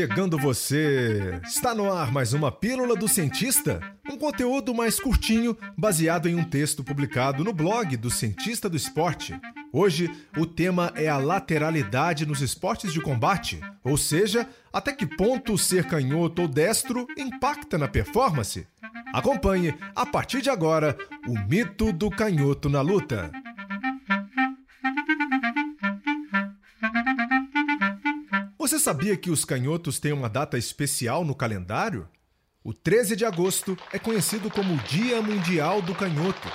chegando você! Está no ar mais uma Pílula do Cientista? Um conteúdo mais curtinho, baseado em um texto publicado no blog do Cientista do Esporte. Hoje, o tema é a lateralidade nos esportes de combate, ou seja, até que ponto ser canhoto ou destro impacta na performance. Acompanhe, a partir de agora, o mito do canhoto na luta. Você sabia que os canhotos têm uma data especial no calendário? O 13 de agosto é conhecido como Dia Mundial do Canhoto.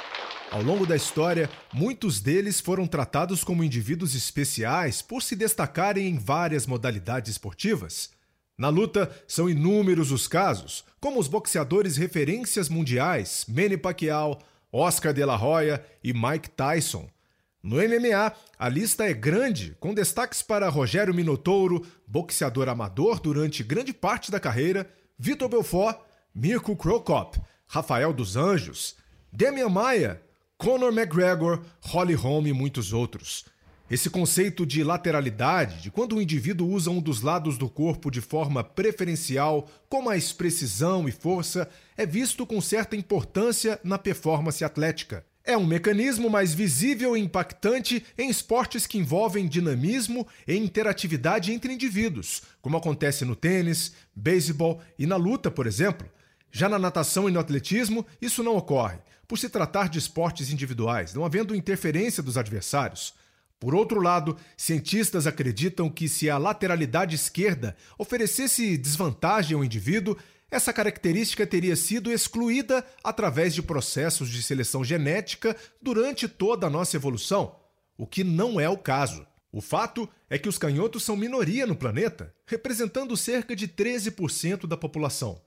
Ao longo da história, muitos deles foram tratados como indivíduos especiais por se destacarem em várias modalidades esportivas. Na luta, são inúmeros os casos, como os boxeadores referências mundiais Manny Pacquiao, Oscar de la Hoya e Mike Tyson, no MMA, a lista é grande, com destaques para Rogério Minotouro, boxeador amador durante grande parte da carreira, Vitor Belfort, Mirko Krokop, Rafael dos Anjos, Demian Maia, Conor McGregor, Holly Holm e muitos outros. Esse conceito de lateralidade, de quando o indivíduo usa um dos lados do corpo de forma preferencial, com mais precisão e força, é visto com certa importância na performance atlética. É um mecanismo mais visível e impactante em esportes que envolvem dinamismo e interatividade entre indivíduos, como acontece no tênis, beisebol e na luta, por exemplo. Já na natação e no atletismo, isso não ocorre, por se tratar de esportes individuais, não havendo interferência dos adversários. Por outro lado, cientistas acreditam que se a lateralidade esquerda oferecesse desvantagem ao indivíduo, essa característica teria sido excluída através de processos de seleção genética durante toda a nossa evolução, o que não é o caso. O fato é que os canhotos são minoria no planeta, representando cerca de 13% da população.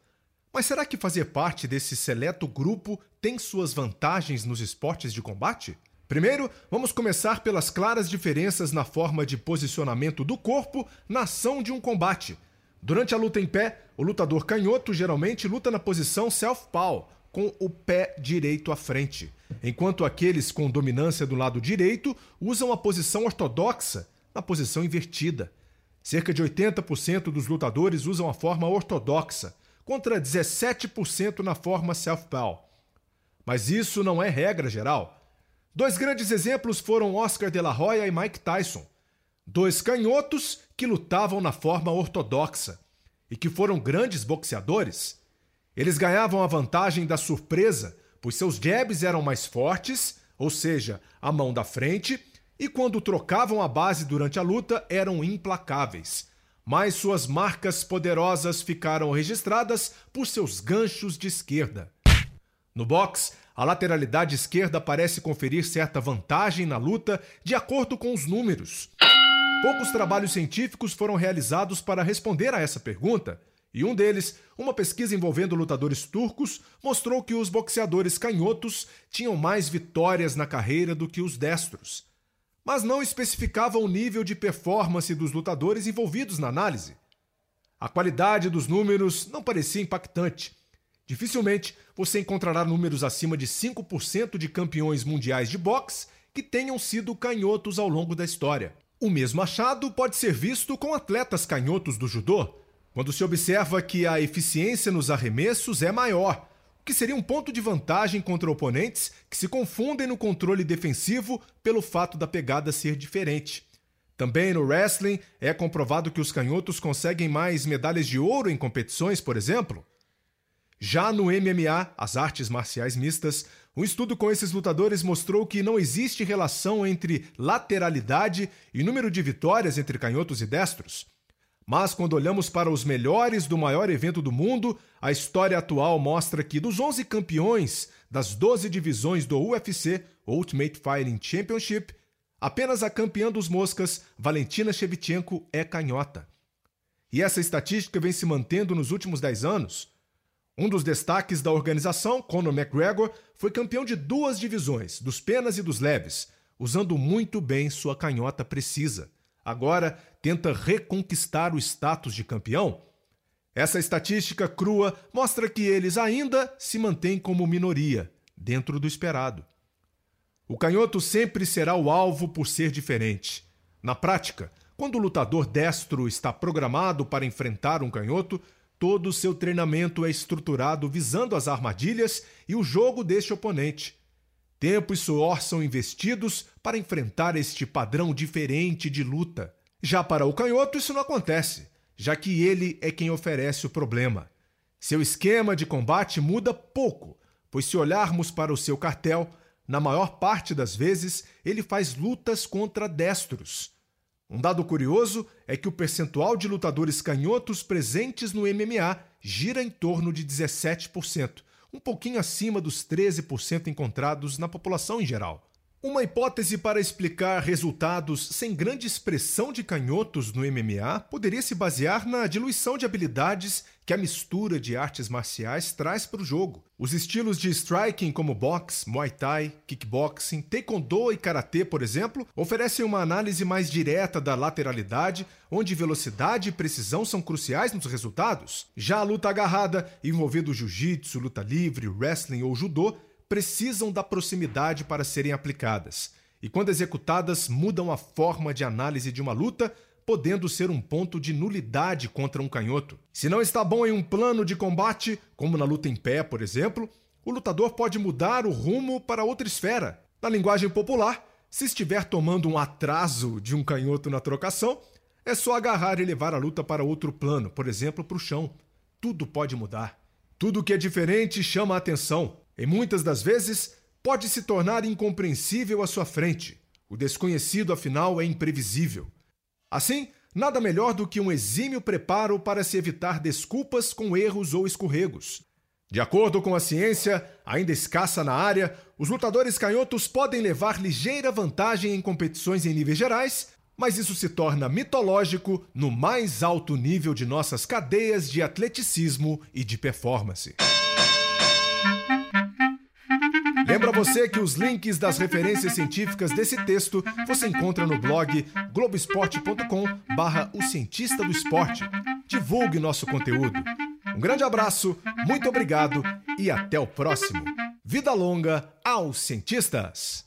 Mas será que fazer parte desse seleto grupo tem suas vantagens nos esportes de combate? Primeiro, vamos começar pelas claras diferenças na forma de posicionamento do corpo na ação de um combate Durante a luta em pé, o lutador canhoto geralmente luta na posição self-paw, com o pé direito à frente, enquanto aqueles com dominância do lado direito usam a posição ortodoxa, na posição invertida. Cerca de 80% dos lutadores usam a forma ortodoxa, contra 17% na forma self-paw. Mas isso não é regra geral. Dois grandes exemplos foram Oscar de la Hoya e Mike Tyson. Dois canhotos que lutavam na forma ortodoxa e que foram grandes boxeadores. Eles ganhavam a vantagem da surpresa, pois seus jabs eram mais fortes, ou seja, a mão da frente, e quando trocavam a base durante a luta eram implacáveis. Mas suas marcas poderosas ficaram registradas por seus ganchos de esquerda. No boxe, a lateralidade esquerda parece conferir certa vantagem na luta de acordo com os números. Poucos trabalhos científicos foram realizados para responder a essa pergunta, e um deles, uma pesquisa envolvendo lutadores turcos, mostrou que os boxeadores canhotos tinham mais vitórias na carreira do que os destros. Mas não especificava o nível de performance dos lutadores envolvidos na análise. A qualidade dos números não parecia impactante. Dificilmente você encontrará números acima de 5% de campeões mundiais de boxe que tenham sido canhotos ao longo da história. O mesmo achado pode ser visto com atletas canhotos do judô, quando se observa que a eficiência nos arremessos é maior, o que seria um ponto de vantagem contra oponentes que se confundem no controle defensivo pelo fato da pegada ser diferente. Também no wrestling é comprovado que os canhotos conseguem mais medalhas de ouro em competições, por exemplo. Já no MMA, as artes marciais mistas, um estudo com esses lutadores mostrou que não existe relação entre lateralidade e número de vitórias entre canhotos e destros. Mas quando olhamos para os melhores do maior evento do mundo, a história atual mostra que dos 11 campeões das 12 divisões do UFC, Ultimate Fighting Championship, apenas a campeã dos moscas, Valentina Shevchenko, é canhota. E essa estatística vem se mantendo nos últimos 10 anos. Um dos destaques da organização, Conor McGregor, foi campeão de duas divisões, dos penas e dos leves, usando muito bem sua canhota precisa. Agora tenta reconquistar o status de campeão. Essa estatística crua mostra que eles ainda se mantêm como minoria, dentro do esperado. O canhoto sempre será o alvo por ser diferente. Na prática, Quando o lutador destro está programado para enfrentar um canhoto, todo o seu treinamento é estruturado visando as armadilhas e o jogo deste oponente. Tempo e suor são investidos para enfrentar este padrão diferente de luta. Já para o canhoto, isso não acontece, já que ele é quem oferece o problema. Seu esquema de combate muda pouco, pois se olharmos para o seu cartel, na maior parte das vezes ele faz lutas contra destros. Um dado curioso é que o percentual de lutadores canhotos presentes no MMA gira em torno de 17%, um pouquinho acima dos 13% encontrados na população em geral. Uma hipótese para explicar resultados sem grande expressão de canhotos no MMA poderia se basear na diluição de habilidades que a mistura de artes marciais traz para o jogo. Os estilos de striking como boxe, muay thai, kickboxing, taekwondo e karatê, por exemplo, oferecem uma análise mais direta da lateralidade, onde velocidade e precisão são cruciais nos resultados. Já a luta agarrada, envolvendo jiu-jitsu, luta livre, wrestling ou judô, precisam da proximidade para serem aplicadas, e quando executadas, mudam a forma de análise de uma luta, podendo ser um ponto de nulidade contra um canhoto. Se não está bom em um plano de combate, como na luta em pé, por exemplo, o lutador pode mudar o rumo para outra esfera. Na linguagem popular, se estiver tomando um atraso de um canhoto na trocação, é só agarrar e levar a luta para outro plano, por exemplo, para o chão. Tudo pode mudar. Tudo que é diferente chama a atenção. E muitas das vezes pode se tornar incompreensível à sua frente. O desconhecido, afinal, é imprevisível. Assim, nada melhor do que um exímio preparo para se evitar desculpas com erros ou escorregos. De acordo com a ciência, ainda escassa na área, os lutadores canhotos podem levar ligeira vantagem em competições em níveis gerais, mas isso se torna mitológico no mais alto nível de nossas cadeias de atleticismo e de performance. Você que os links das referências científicas desse texto você encontra no blog globesport.com barra o cientista do esporte. Divulgue nosso conteúdo. Um grande abraço, muito obrigado e até o próximo. Vida longa aos cientistas!